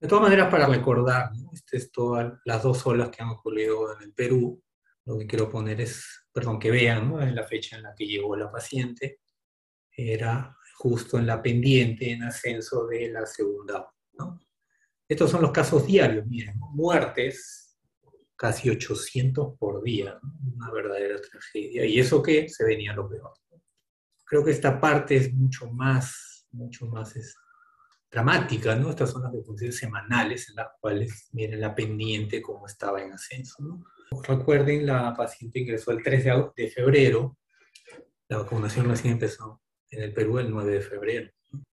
De todas maneras, para recordar, ¿no? Este es todas las dos olas que han ocurrido en el Perú, lo que quiero poner es, perdón, que vean, ¿no? Es la fecha en la que llegó la paciente, era justo en la pendiente en ascenso de la segunda. ¿no? Estos son los casos diarios, miren, muertes, casi 800 por día, una verdadera tragedia. Y eso que se venía lo peor. Creo que esta parte es mucho más, mucho más dramática, ¿no? Estas son las defunciones semanales en las cuales miren la pendiente cómo estaba en ascenso, ¿no? Recuerden, la paciente ingresó el 3 de febrero, la vacunación recién empezó en el Perú el 9 de febrero.